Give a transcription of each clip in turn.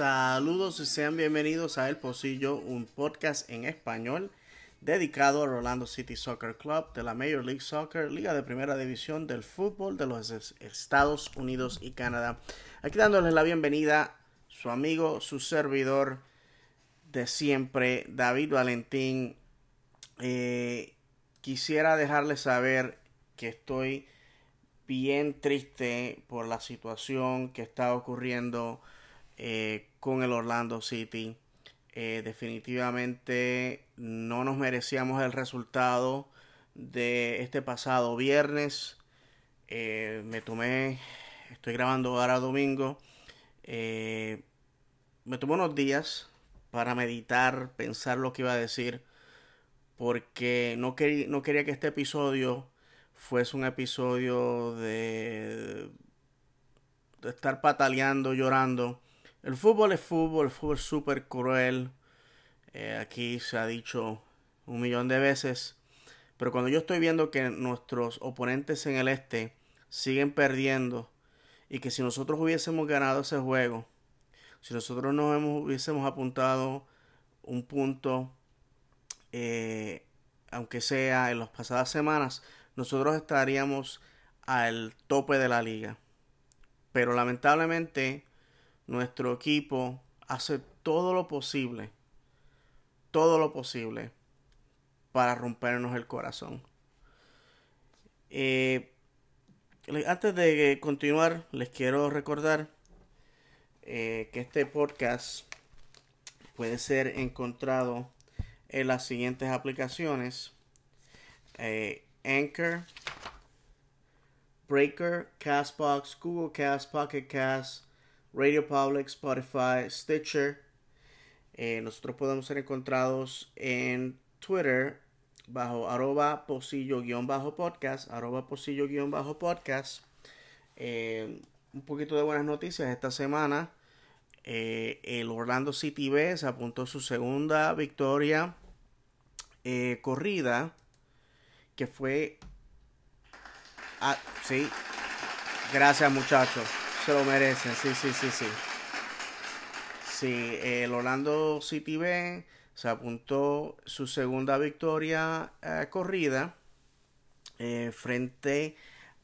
Saludos y sean bienvenidos a El Pocillo, un podcast en español dedicado al Orlando City Soccer Club de la Major League Soccer, liga de primera división del fútbol de los Estados Unidos y Canadá. Aquí dándoles la bienvenida su amigo, su servidor de siempre, David Valentín. Eh, quisiera dejarles saber que estoy bien triste por la situación que está ocurriendo eh, con el Orlando City. Eh, definitivamente no nos merecíamos el resultado de este pasado viernes. Eh, me tomé, estoy grabando ahora domingo. me tomé unos días para meditar, pensar lo que iba a decir, porque no, no quería que este episodio fuese un episodio de, de estar pataleando, llorando. El fútbol es fútbol, el fútbol es súper cruel. Eh, aquí se ha dicho un millón de veces. Pero cuando yo estoy viendo que nuestros oponentes en el este siguen perdiendo y que si nosotros hubiésemos ganado ese juego, si nosotros no hubiésemos apuntado un punto, eh, aunque sea en las pasadas semanas, nosotros estaríamos al tope de la liga. Pero lamentablemente nuestro equipo hace todo lo posible, todo lo posible para rompernos el corazón. Eh, antes de continuar, les quiero recordar eh, que este podcast puede ser encontrado en las siguientes aplicaciones. Eh, Anchor, Breaker, Castbox, Google Cast, Pocket Cast, Radio Public, Spotify, Stitcher. Eh, nosotros podemos ser encontrados en Twitter bajo arroba posillo-podcast, arroba posillo-podcast. Eh, un poquito de buenas noticias esta semana. Eh, el Orlando City B se apuntó su segunda victoria corrida que fue... Ah, sí. Gracias muchachos. Se lo merecen. Sí, sí, sí, sí. Sí, el Orlando City B se apuntó su segunda victoria eh, corrida eh, frente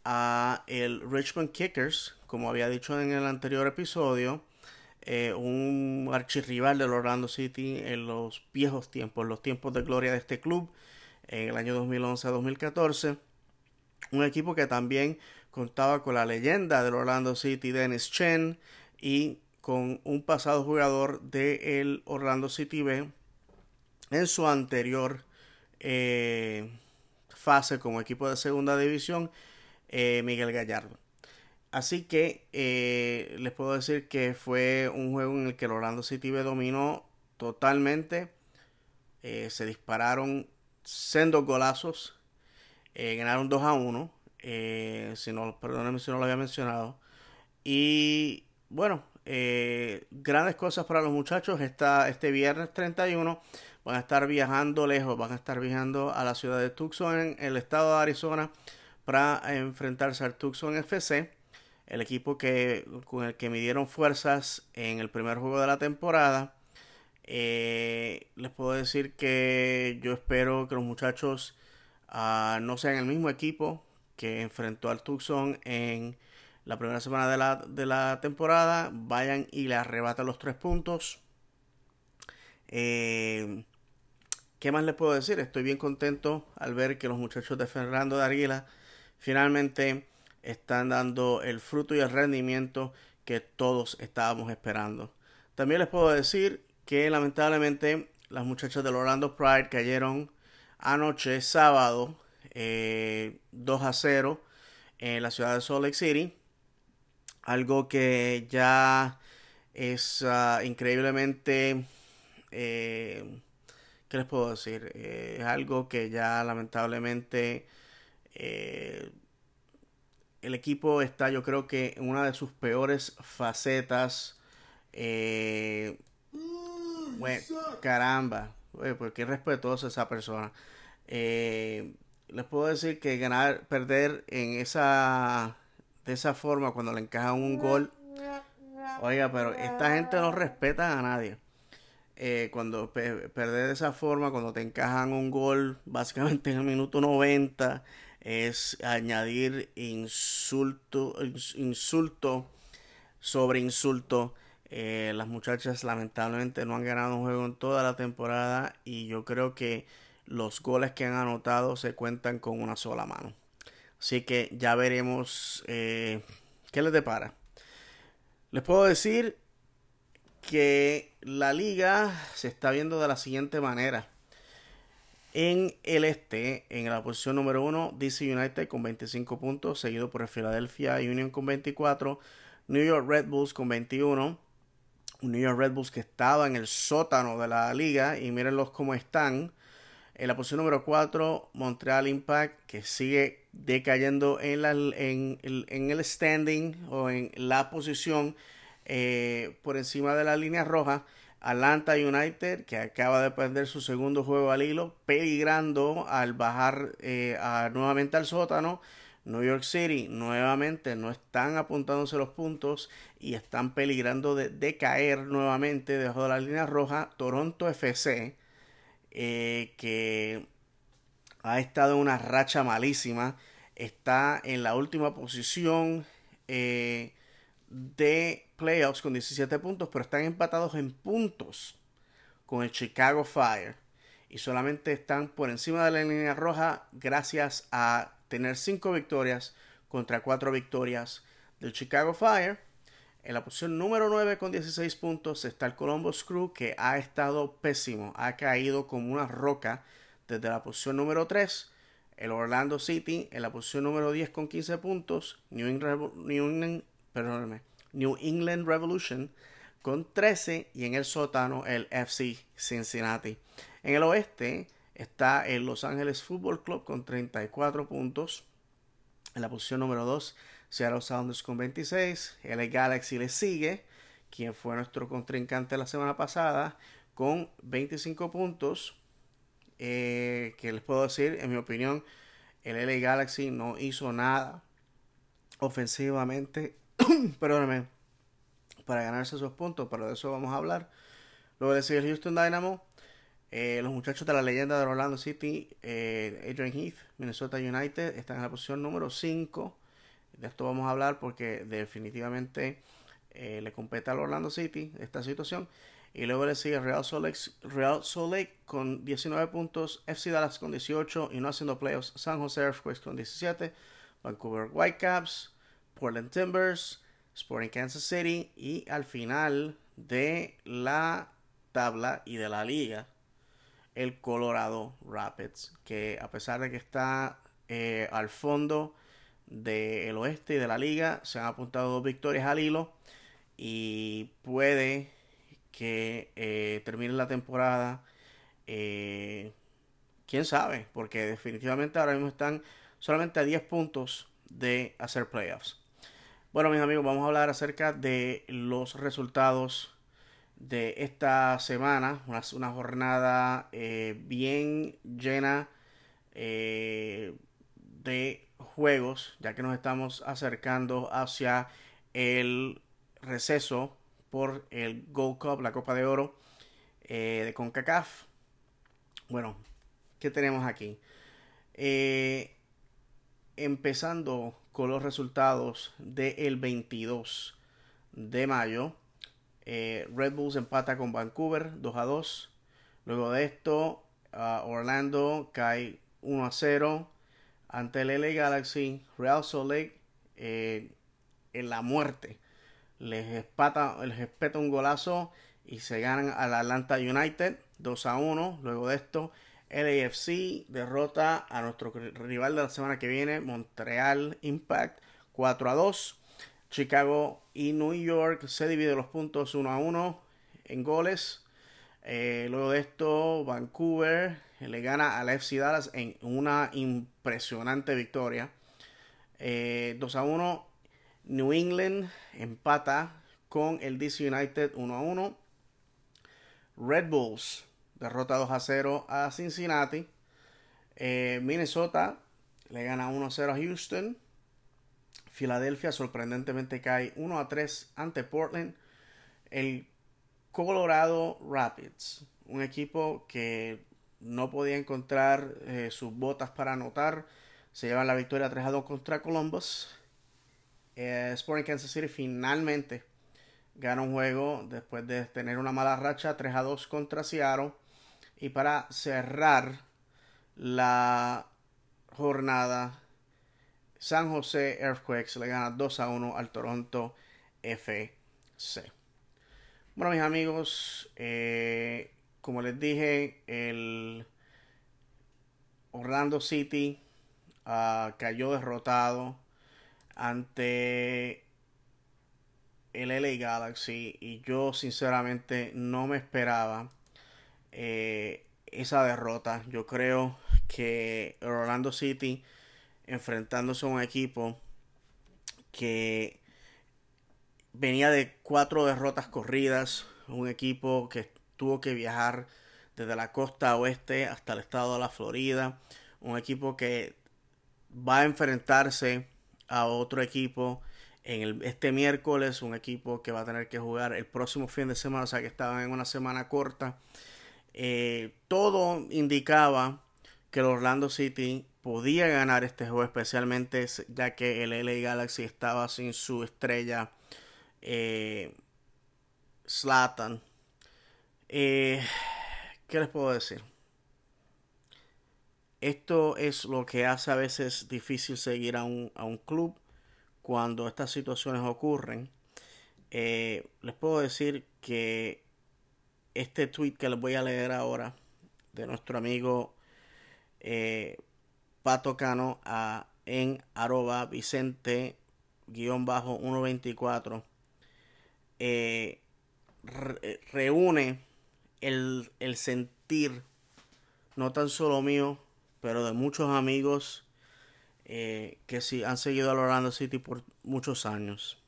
a el Richmond Kickers, como había dicho en el anterior episodio, eh, un archirrival del Orlando City en los viejos tiempos, los tiempos de gloria de este club en el año 2011-2014. Un equipo que también contaba con la leyenda del Orlando City, Dennis Chen, y con un pasado jugador del Orlando City B en su anterior eh, fase como equipo de segunda división, eh, Miguel Gallardo. Así que eh, les puedo decir que fue un juego en el que el Orlando City B dominó totalmente. se dispararon sendos golazos. Ganaron 2 a 1. Eh, si no, perdónenme si no lo había mencionado. Y bueno, eh, grandes cosas para los muchachos. Esta, este viernes 31 van a estar viajando lejos, van a estar viajando a la ciudad de Tucson, en el estado de Arizona, para enfrentarse al Tucson FC, el equipo que, con el que midieron fuerzas en el primer juego de la temporada. Eh, les puedo decir que yo espero que los muchachos uh, no sean el mismo equipo que enfrentó al Tucson en la primera semana de la, de la temporada. Vayan y le arrebatan los tres puntos. Eh, ¿Qué más les puedo decir? Estoy bien contento al ver que los muchachos de Fernando de Arguila finalmente están dando el fruto y el rendimiento que todos estábamos esperando. También les puedo decir que lamentablemente las muchachas del Orlando Pride cayeron anoche, sábado, 2 eh, a 0 en la ciudad de Salt Lake City. Algo que ya es ah, increíblemente... Eh, ¿Qué les puedo decir? Eh, es algo que ya lamentablemente el equipo está yo creo que en una de sus peores facetas. Bueno, caramba, porque respetuosa esa persona. Eh, les puedo decir que ganar, perder en esa, de esa forma cuando le encajan un gol, Oiga, pero esta gente no respeta a nadie. Eh, cuando perder de esa forma, cuando te encajan un gol básicamente en el minuto 90, es añadir insulto, insulto sobre insulto. Eh, las muchachas lamentablemente no han ganado un juego en toda la temporada y yo creo que los goles que han anotado se cuentan con una sola mano. Así que ya veremos eh, qué les depara. Les puedo decir que la liga se está viendo de la siguiente manera. En el este, en la posición número 1, DC United con 25 puntos, seguido por el Philadelphia Union con 24, New York Red Bulls con 21, New York Red Bulls que estaba en el sótano de la liga y mírenlos cómo están. En la posición número 4, Montreal Impact que sigue decayendo en, en, en el standing o en la posición eh, por encima de la línea roja. Atlanta United, que acaba de perder su segundo juego al hilo, peligrando al bajar eh, nuevamente al sótano. New York City nuevamente no están apuntándose los puntos y están peligrando de, caer nuevamente debajo de la línea roja. Toronto FC, eh, que ha estado en una racha malísima, está en la última posición de playoffs con 17 puntos, pero están empatados en puntos con el Chicago Fire y solamente están por encima de la línea roja gracias a tener 5 victorias contra 4 victorias del Chicago Fire. En la posición número 9 con 16 puntos está el Columbus Crew que ha estado pésimo, ha caído como una roca desde la posición número 3. El Orlando City en la posición número 10 con 15 puntos. New England, Revolution con 13 y en el sótano el FC Cincinnati. En el oeste está el Los Ángeles Football Club con 34 puntos. En la posición número 2, Seattle Sounders con 26. El Galaxy le sigue, quien fue nuestro contrincante la semana pasada, con 25 puntos. Eh, que les puedo decir, en mi opinión, el LA Galaxy no hizo nada ofensivamente perdóname, para ganarse esos puntos, pero de eso vamos a hablar. Luego de seguir Houston Dynamo, eh, los muchachos de la leyenda de Orlando City, eh, Adrian Heath, Minnesota United, están en la posición número 5. De esto vamos a hablar porque definitivamente eh, le compete al Orlando City esta situación. Y luego le sigue Real Salt, Lake, con 19 puntos, FC Dallas con 18 y no haciendo playoffs, San Jose Earthquakes con 17, Vancouver Whitecaps, Portland Timbers, Sporting Kansas City y al final de la tabla y de la liga el Colorado Rapids que a pesar de que está eh, al fondo del oeste y de la liga se han apuntado dos victorias al hilo y puede que eh, termine la temporada eh, quién sabe porque definitivamente ahora mismo están solamente a 10 puntos de hacer playoffs bueno, mis amigos, vamos a hablar acerca de los resultados de esta semana. Una, jornada eh, bien llena de juegos, ya que nos estamos acercando hacia el receso por el Gold Cup, la Copa de Oro eh, de CONCACAF. Bueno, ¿qué tenemos aquí? empezando con los resultados del 22 de mayo. Eh, Red Bulls empata con Vancouver 2 a 2. Luego de esto, Orlando cae 1 a 0 ante el LA Galaxy. Real Salt Lake eh, en la muerte les espata, les espeta un golazo y se ganan al Atlanta United 2 a 1. Luego de esto, LAFC derrota a nuestro rival de la semana que viene, Montreal Impact, 4 a 2. Chicago y New York se dividen los puntos 1 a 1 en goles. Eh, luego de esto, Vancouver le gana al FC Dallas en una impresionante victoria. 2 eh, a 1. New England empata con el DC United 1 a 1. Red Bulls derrota 2 a 0 a Cincinnati. Eh, Minnesota le gana 1 a 0 a Houston. Filadelfia sorprendentemente cae 1 a 3 ante Portland. El Colorado Rapids, un equipo que no podía encontrar eh, sus botas para anotar, se llevan la victoria 3 a 2 contra Columbus. Eh, Sporting Kansas City finalmente gana un juego después de tener una mala racha 3 a 2 contra Seattle. Y para cerrar la jornada, San José Earthquakes le gana 2 a 1 al Toronto FC. Bueno, mis amigos, eh, como les dije, el Orlando City uh, cayó derrotado ante el LA Galaxy y yo sinceramente no me esperaba eh, esa derrota. Yo creo que Orlando City enfrentándose a un equipo que venía de cuatro derrotas corridas, un equipo que tuvo que viajar desde la costa oeste hasta el estado de la Florida, un equipo que va a enfrentarse a otro equipo en el, este miércoles, un equipo que va a tener que jugar el próximo fin de semana, o sea que estaban en una semana corta. Eh, todo indicaba que el Orlando City podía ganar este juego, especialmente ya que el LA Galaxy estaba sin su estrella Slatan. Eh, ¿Qué les puedo decir? Esto es lo que hace a veces difícil seguir a un, a un club cuando estas situaciones ocurren. Eh, les puedo decir que este tweet que les voy a leer ahora de nuestro amigo eh, Pato Cano a, en arroba Vicente guion bajo 124 eh, reúne el, el sentir no tan solo mío pero de muchos amigos eh, que sí han seguido al Orlando City por muchos años.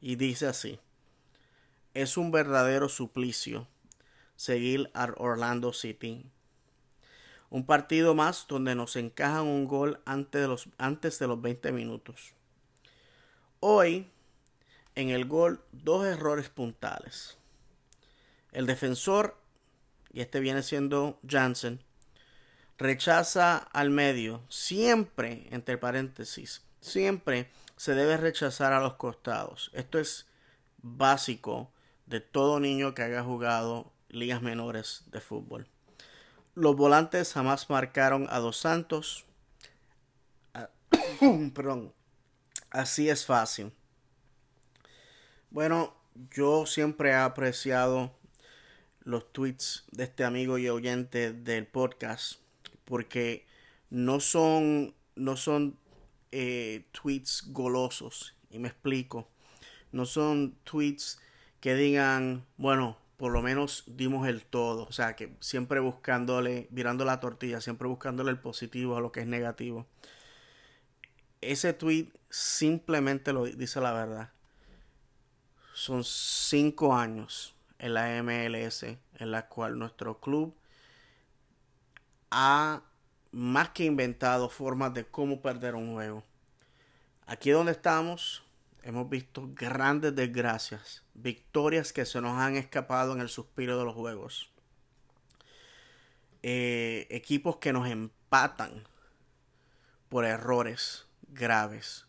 Y dice así, es un verdadero suplicio seguir al Orlando City. Un partido más donde nos encajan un gol antes de los, antes de los 20 minutos. Hoy, en el gol, dos errores puntales. El defensor, y este viene siendo Jansen, rechaza al medio, siempre, entre paréntesis, siempre se debe rechazar a los costados. Esto es básico de todo niño que haya jugado ligas menores de fútbol. Los volantes jamás marcaron a dos santos. Ah, perdón. Así es fácil. Bueno, yo siempre he apreciado los tweets de este amigo y oyente del podcast porque no son, no son eh, tweets golosos, y me explico. No son tweets que digan, bueno, por lo menos dimos el todo. O sea, que siempre buscándole, virando la tortilla, siempre buscándole el positivo a lo que es negativo. Ese tweet simplemente lo dice la verdad. Son cinco años en la MLS en la cual nuestro club ha más que inventado formas de cómo perder un juego. Aquí donde estamos, hemos visto grandes desgracias, victorias que se nos han escapado en el suspiro de los juegos. Eh, equipos que nos empatan por errores graves,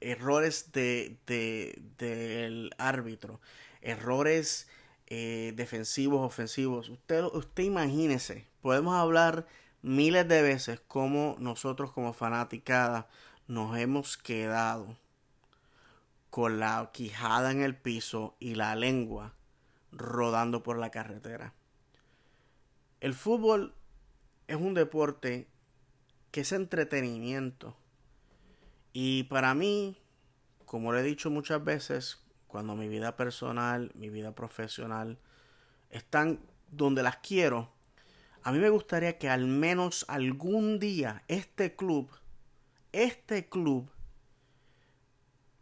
errores de, del árbitro, errores eh, defensivos, ofensivos. Usted, usted imagínese, podemos hablar miles de veces como nosotros como fanaticada nos hemos quedado con la quijada en el piso y la lengua rodando por la carretera. El fútbol es un deporte que es entretenimiento. Y para mí, como lo he dicho muchas veces, cuando mi vida personal, mi vida profesional están donde las quiero, a mí me gustaría que al menos algún día este club, este club,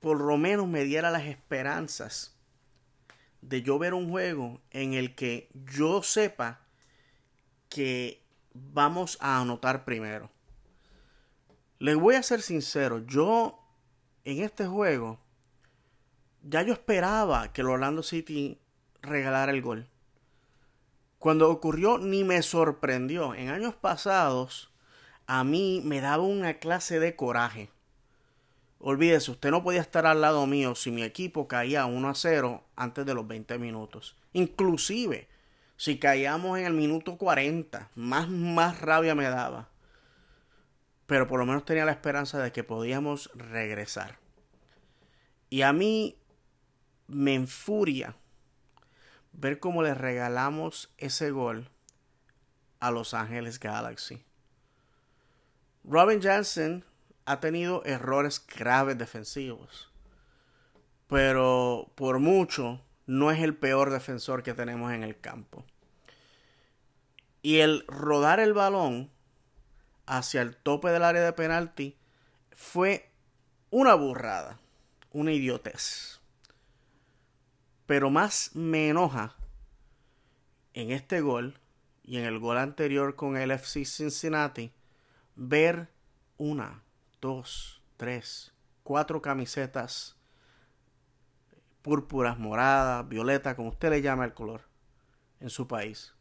por lo menos me diera las esperanzas de yo ver un juego en el que yo sepa que vamos a anotar primero. Les voy a ser sincero, yo en este juego, ya yo esperaba que el Orlando City regalara el gol. Cuando ocurrió ni me sorprendió. En años pasados a mí me daba una clase de coraje. Olvídese, usted no podía estar al lado mío si mi equipo caía 1 a 0 antes de los 20 minutos. Inclusive, si caíamos en el minuto 40, más, más rabia me daba. Pero por lo menos tenía la esperanza de que podíamos regresar. Y a mí me enfuria ver cómo le regalamos ese gol a Los Ángeles Galaxy. Robin Jansen ha tenido errores graves defensivos, pero por mucho no es el peor defensor que tenemos en el campo. Y el rodar el balón hacia el tope del área de penalti fue una burrada, una idiotez. Pero más me enoja en este gol y en el gol anterior con el FC Cincinnati ver una, dos, tres, cuatro camisetas púrpuras, moradas, violeta, como usted le llama el color en su país.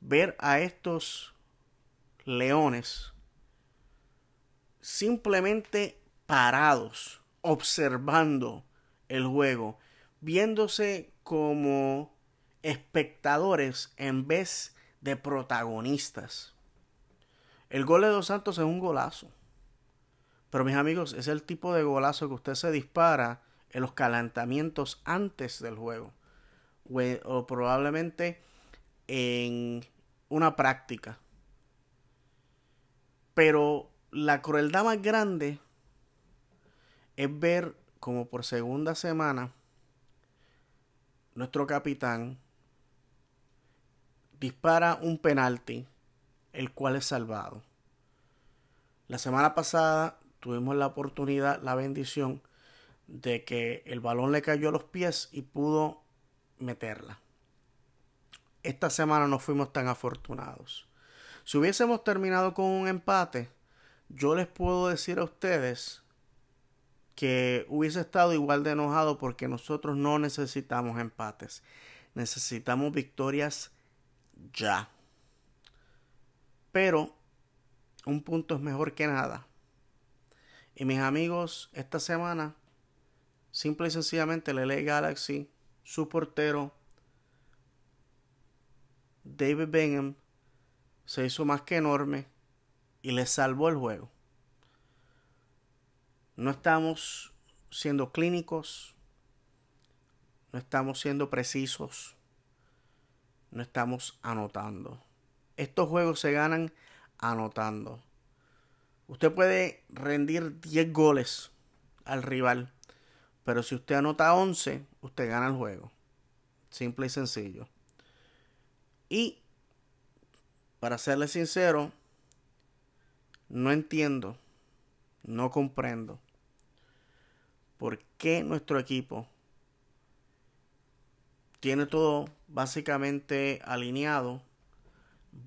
Ver a estos leones simplemente parados, observando el juego, viéndose como espectadores en vez de protagonistas. El gol de Dos Santos es un golazo. Pero mis amigos, es el tipo de golazo que usted se dispara en los calentamientos antes del juego. O, probablemente en una práctica. Pero la crueldad más grande es ver como por segunda semana nuestro capitán dispara un penalti, el cual es salvado. La semana pasada tuvimos la oportunidad, la bendición de que el balón le cayó a los pies y pudo meterla. Esta semana no fuimos tan afortunados. Si hubiésemos terminado con un empate, yo les puedo decir a ustedes que hubiese estado igual de enojado porque nosotros no necesitamos empates. Necesitamos victorias ya. Pero un punto es mejor que nada. Y mis amigos, esta semana, simple y sencillamente, el LA Galaxy, su portero, David Bingham, se hizo más que enorme y le salvó el juego. No estamos siendo clínicos, no estamos siendo precisos, no estamos anotando. Estos juegos se ganan anotando. Usted puede rendir 10 goles al rival, pero si usted anota 11, usted gana el juego. Simple y sencillo. Y, para serle sincero, no entiendo, no comprendo por qué nuestro equipo tiene todo básicamente alineado.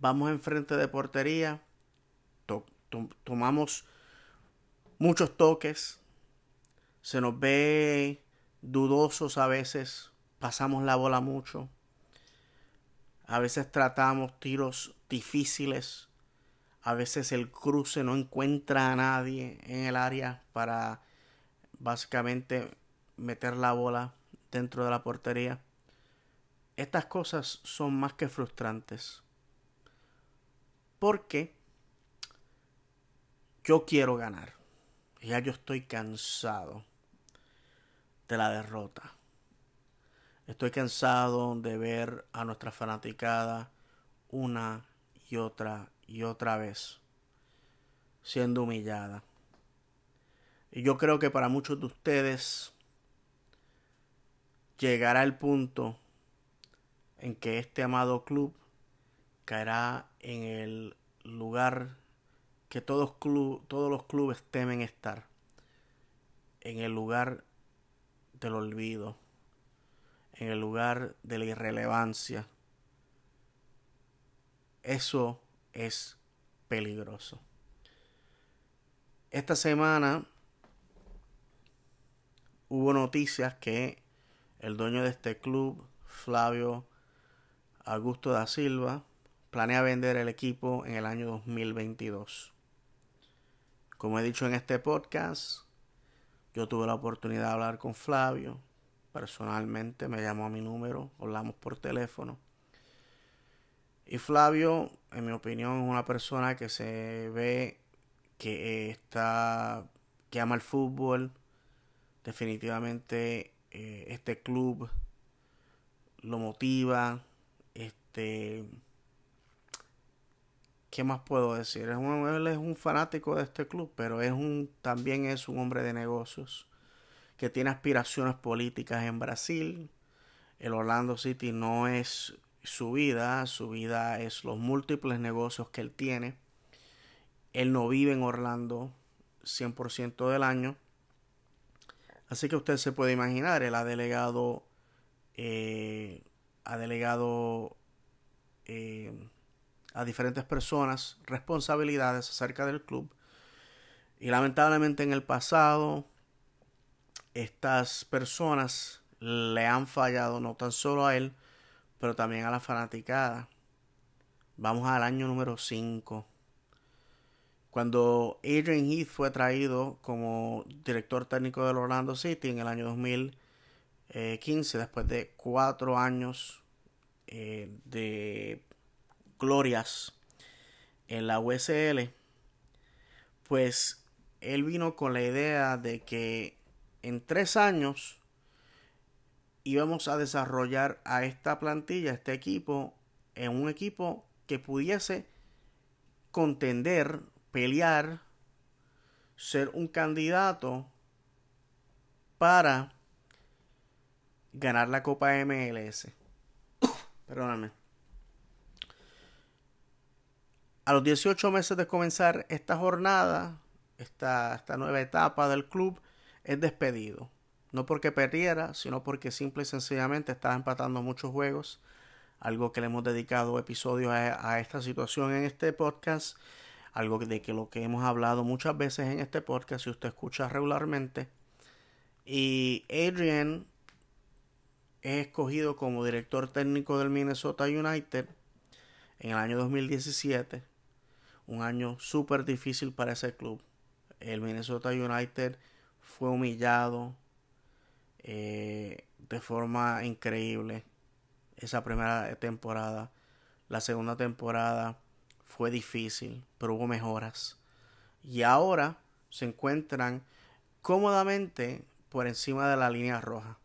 Vamos enfrente de portería, tomamos muchos toques, se nos ve dudosos a veces, pasamos la bola mucho, a veces tratamos tiros difíciles, a veces el cruce no encuentra a nadie en el área para básicamente meter la bola dentro de la portería. Estas cosas son más que frustrantes. Porque yo quiero ganar. Ya yo estoy cansado de la derrota. Estoy cansado de ver a nuestra fanaticada una y otra y otra vez siendo humillada. Y yo creo que para muchos de ustedes llegará el punto en que este amado club caerá en el lugar que todos, todos los clubes temen estar, en el lugar del olvido, en el lugar de la irrelevancia. Eso es peligroso. Esta semana hubo noticias que el dueño de este club, Flavio Augusto da Silva, planea vender el equipo en el año 2022. Como he dicho en este podcast, yo tuve la oportunidad de hablar con Flavio. Personalmente me llamó a mi número, hablamos por teléfono. Y Flavio, en mi opinión, es una persona que se ve que está, que ama el fútbol. Definitivamente eh, este club lo motiva. Este, ¿Qué más puedo decir? Es un, él es un fanático de este club, pero es un, también es un hombre de negocios que tiene aspiraciones políticas en Brasil. El Orlando City no es su vida, su vida es los múltiples negocios que él tiene. Él no vive en Orlando 100% del año. Así que usted se puede imaginar, él ha delegado, eh, ha delegado eh, a diferentes personas responsabilidades acerca del club. Y lamentablemente en el pasado estas personas le han fallado no tan solo a él, pero también a la fanaticada. Vamos al año número 5. Cuando Adrian Heath fue traído como director técnico del Orlando City en el año 2015, después de cuatro años eh, de glorias en la USL, pues él vino con la idea de que en tres años íbamos a desarrollar a esta plantilla, este equipo, en un equipo que pudiese contender, pelear, ser un candidato para ganar la Copa MLS. Perdóname. A los 18 meses de comenzar esta jornada, esta, esta nueva etapa del club, es despedido. No porque perdiera, sino porque simple y sencillamente estaba empatando muchos juegos. Algo que le hemos dedicado episodios a, a esta situación en este podcast. Algo de que lo que hemos hablado muchas veces en este podcast, si usted escucha regularmente. Y Adrian es escogido como director técnico del Minnesota United en el año 2017 un año súper difícil para ese club. El Minnesota United fue humillado eh, de forma increíble esa primera temporada. La segunda temporada fue difícil, pero hubo mejoras. Y ahora se encuentran cómodamente por encima de la línea roja.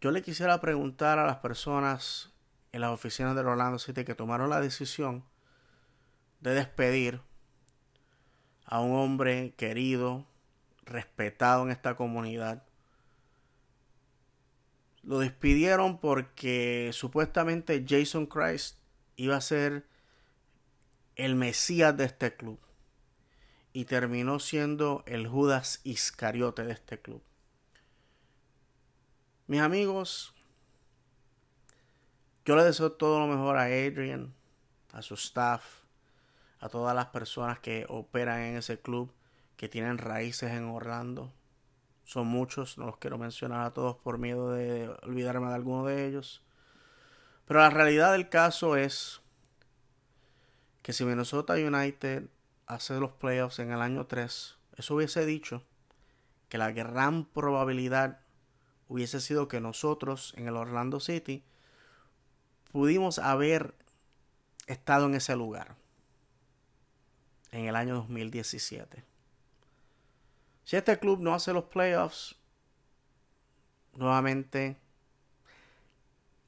Yo le quisiera preguntar a las personas en las oficinas del Orlando City que tomaron la decisión de despedir a un hombre querido, respetado en esta comunidad. Lo despidieron porque supuestamente Jason Christ iba a ser el Mesías de este club. Y terminó siendo el Judas Iscariote de este club. Mis amigos, yo le deseo todo lo mejor a Adrian, a su staff, a todas las personas que operan en ese club, que tienen raíces en Orlando. Son muchos, no los quiero mencionar a todos por miedo de olvidarme de alguno de ellos. Pero la realidad del caso es que si Minnesota United hace los playoffs en el año 3, eso hubiese dicho que la gran probabilidad hubiese sido que nosotros en el Orlando City pudimos haber estado en ese lugar en el año 2017. Si este club no hace los playoffs, nuevamente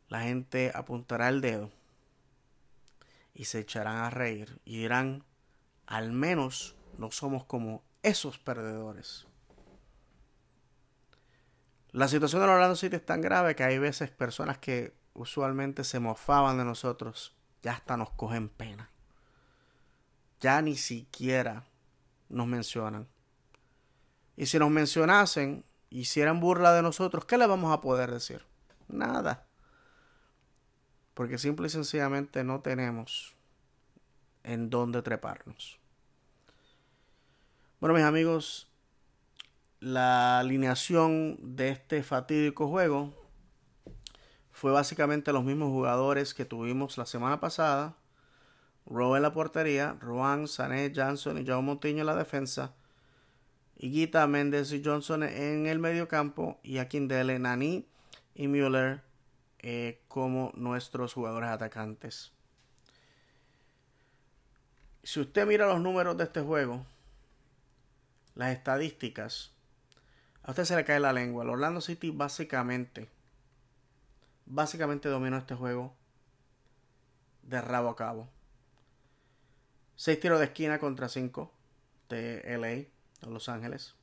la gente apuntará el dedo y se echarán a reír y dirán, al menos no somos como esos perdedores. La situación de Orlando City es tan grave que hay veces personas que usualmente se mofaban de nosotros, ya hasta nos cogen pena ya ni siquiera nos mencionan. Y si nos mencionasen, hicieran burla de nosotros, ¿qué le vamos a poder decir? Nada. Porque simple y sencillamente no tenemos en dónde treparnos. Bueno, mis amigos, la alineación de este fatídico juego fue básicamente los mismos jugadores que tuvimos la semana pasada. Rowe en la portería, Juan, Sané, Johnson y Joe Montiño en la defensa. Higuita, Méndez y Johnson en el medio campo. Y Akindele, Nani y Müller eh, como nuestros jugadores atacantes. Si usted mira los números de este juego, las estadísticas, a usted se le cae la lengua. El Orlando City básicamente, básicamente dominó este juego de rabo a cabo. 6 tiros de esquina contra 5 de LA, Los Ángeles.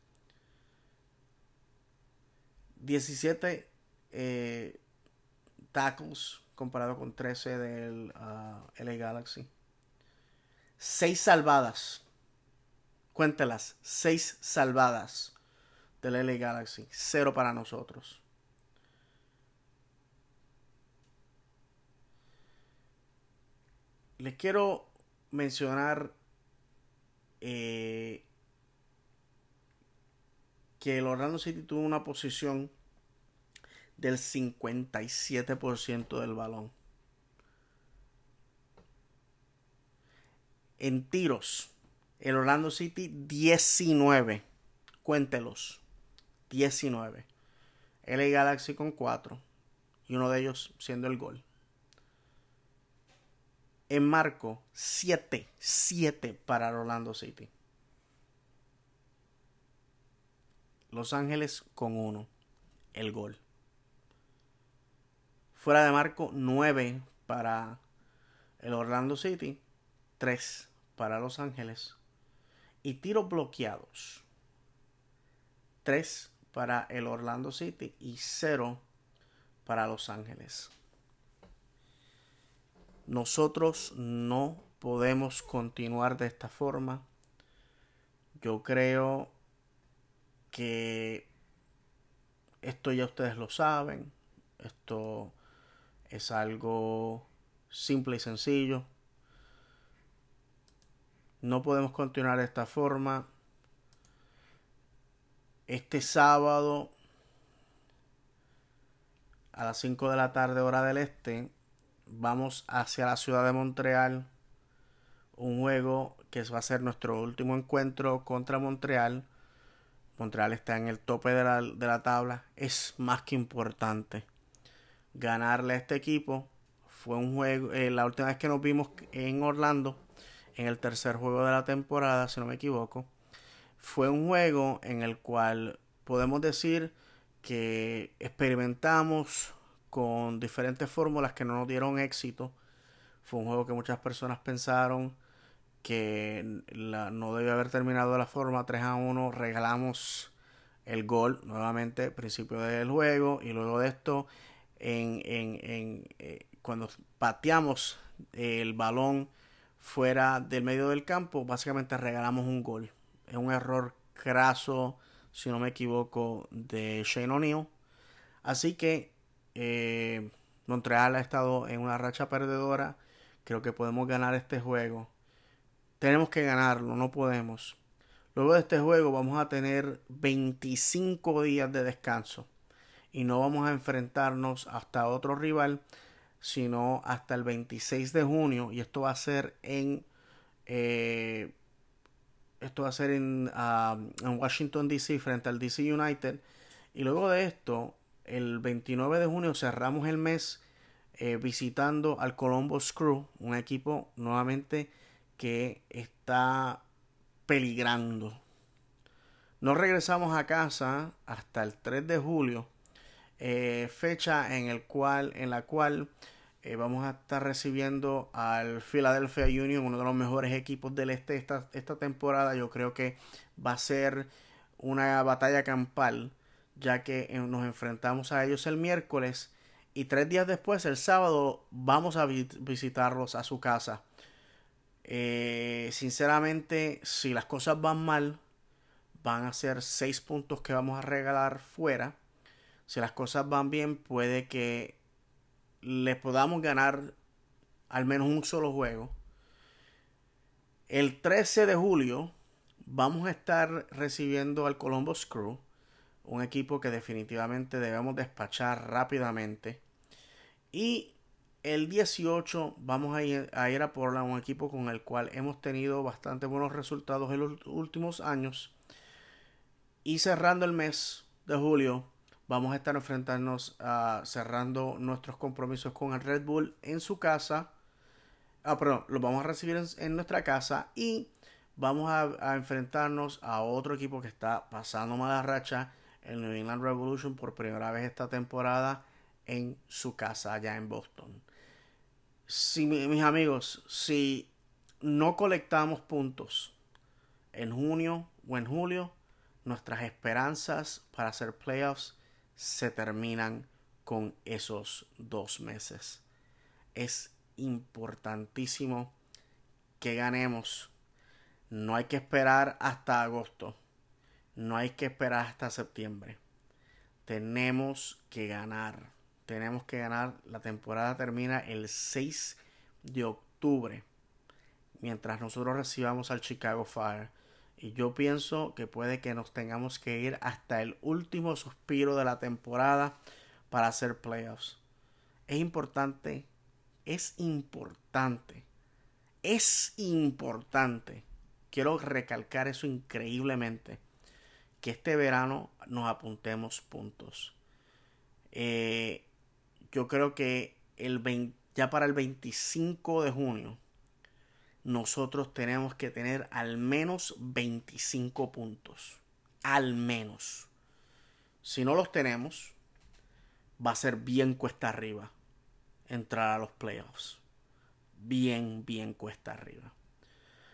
17 eh, tackles comparado con 13 del uh, LA Galaxy. 6 salvadas. Cuéntelas. 6 salvadas del LA Galaxy. Cero para nosotros. Les quiero mencionar eh, que el Orlando City tuvo una posición del 57% del balón. En tiros, el Orlando City 19. Cuéntelos. 19. LA Galaxy con 4. Y uno de ellos siendo el gol. En marco, 7. 7 para Orlando City. Los Ángeles con 1. El gol. Fuera de marco, 9 para el Orlando City. 3 para Los Ángeles. Y tiros bloqueados. 3 para el Orlando City y 0 para Los Ángeles. Nosotros no podemos continuar de esta forma. Yo creo que esto ya ustedes lo saben. Esto es algo simple y sencillo. No podemos continuar de esta forma este sábado a las 5 de la tarde hora del este vamos hacia la ciudad de Montreal un juego que va a ser nuestro último encuentro contra Montreal Montreal está en el tope de la, de la tabla es más que importante ganarle a este equipo fue un juego eh, la última vez que nos vimos en Orlando en el tercer juego de la temporada si no me equivoco fue un juego en el cual podemos decir que experimentamos con diferentes fórmulas que no nos dieron éxito. Fue un juego que muchas personas pensaron que no debe haber terminado de la forma 3 a 1. Regalamos el gol nuevamente, principio del juego. Y luego de esto, en, en, eh, cuando pateamos el balón fuera del medio del campo, básicamente regalamos un gol es un error craso, si no me equivoco, de Shane O'Neill. Así que eh, Montreal ha estado en una racha perdedora. Creo que podemos ganar este juego. Tenemos que ganarlo, no podemos. Luego de este juego vamos a tener 25 días de descanso. Y no vamos a enfrentarnos hasta otro rival, sino hasta el 26 de junio. Y esto va a ser en eh, esto va a ser en, en Washington, D.C. frente al DC United. Y luego de esto, el 29 de junio cerramos el mes eh, visitando al Columbus Crew, un equipo nuevamente que está peligrando. No regresamos a casa hasta el 3 de julio, eh, fecha en, el cual, en la cual eh, vamos a estar recibiendo al Philadelphia Union, uno de los mejores equipos del este esta, esta temporada. Yo creo que va a ser una batalla campal, ya que eh, nos enfrentamos a ellos el miércoles y tres días después, el sábado, vamos a visitarlos a su casa. Eh, sinceramente, si las cosas van mal, van a ser seis puntos que vamos a regalar fuera. Si las cosas van bien, puede que le podamos ganar al menos un solo juego. El 13 de julio vamos a estar recibiendo al Columbus Crew un equipo que definitivamente debemos despachar rápidamente. Y el 18 vamos a ir a, ir a un equipo con el cual hemos tenido bastante buenos resultados en los últimos años. Y cerrando el mes de julio, vamos a estar enfrentarnos a cerrando nuestros compromisos con el Red Bull en su casa. Ah, perdón, los vamos a recibir en, nuestra casa y vamos a, a, enfrentarnos a otro equipo que está pasando mala racha, el New England Revolution, por primera vez esta temporada en su casa allá en Boston. Si mis amigos, si no colectamos puntos en junio o en julio, nuestras esperanzas para hacer playoffs se terminan con esos dos meses. Es importantísimo que ganemos. No hay que esperar hasta agosto. No hay que esperar hasta septiembre. Tenemos que ganar. Tenemos que ganar. La temporada termina el 6 de octubre. Mientras nosotros recibamos al Chicago Fire. Y yo pienso que puede que nos tengamos que ir hasta el último suspiro de la temporada para hacer playoffs. Es importante, es importante, es importante. Quiero recalcar eso increíblemente. Que este verano nos apuntemos puntos. Eh, yo creo que el ya para el 25 de junio nosotros tenemos que tener al menos 25 puntos. Al menos. Si no los tenemos, va a ser bien cuesta arriba entrar a los playoffs. Bien, bien cuesta arriba.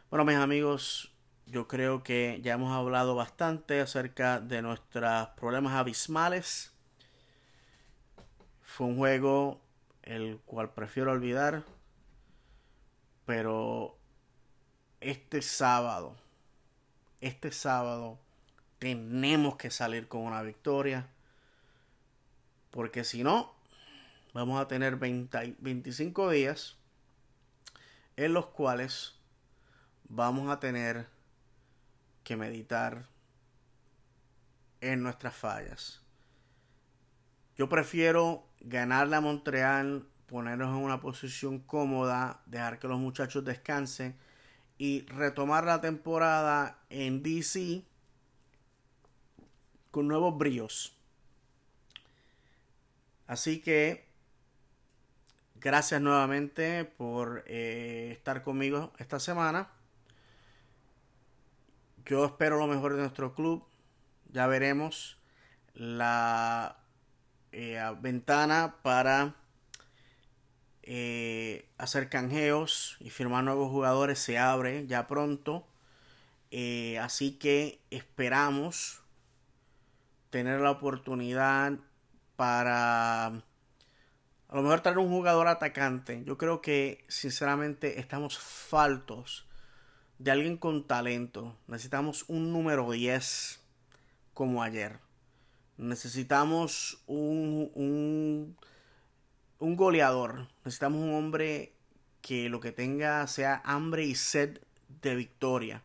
Bueno, mis amigos, yo creo que ya hemos hablado bastante acerca de nuestros problemas abismales. Fue un juego el cual prefiero olvidar pero este sábado, este sábado tenemos que salir con una victoria. Porque si no, vamos a tener 25 días en los cuales vamos a tener que meditar en nuestras fallas. Yo prefiero ganar la Montreal ponernos en una posición cómoda, dejar que los muchachos descansen y retomar la temporada en DC con nuevos bríos. Así que gracias nuevamente por eh, estar conmigo esta semana. Yo espero lo mejor de nuestro club. Ya veremos la eh, ventana para eh, hacer canjeos y firmar nuevos jugadores se abre ya pronto. Eh, así que esperamos tener la oportunidad para a lo mejor traer un jugador atacante. Yo creo que sinceramente estamos faltos de alguien con talento. Necesitamos un número 10 como ayer. Necesitamos un, un un goleador. Necesitamos un hombre que lo que tenga sea hambre y sed de victoria.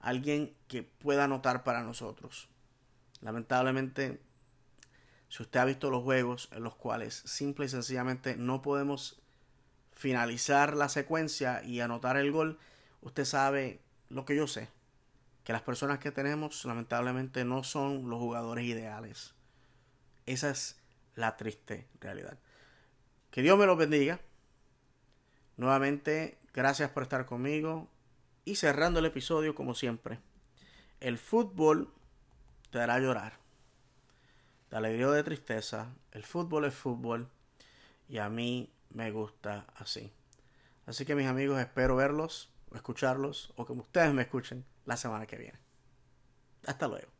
Alguien que pueda anotar para nosotros. Lamentablemente, si usted ha visto los juegos en los cuales simple y sencillamente no podemos finalizar la secuencia y anotar el gol, usted sabe lo que yo sé. Que las personas que tenemos lamentablemente no son los jugadores ideales. Esa es la triste realidad. Que Dios me lo bendiga. Nuevamente, gracias por estar conmigo. Y cerrando el episodio, como siempre, el fútbol te hará llorar. De alegría o de tristeza, el fútbol es fútbol. Y a mí me gusta así. Así que mis amigos, espero verlos, escucharlos, o que ustedes me escuchen la semana que viene. Hasta luego.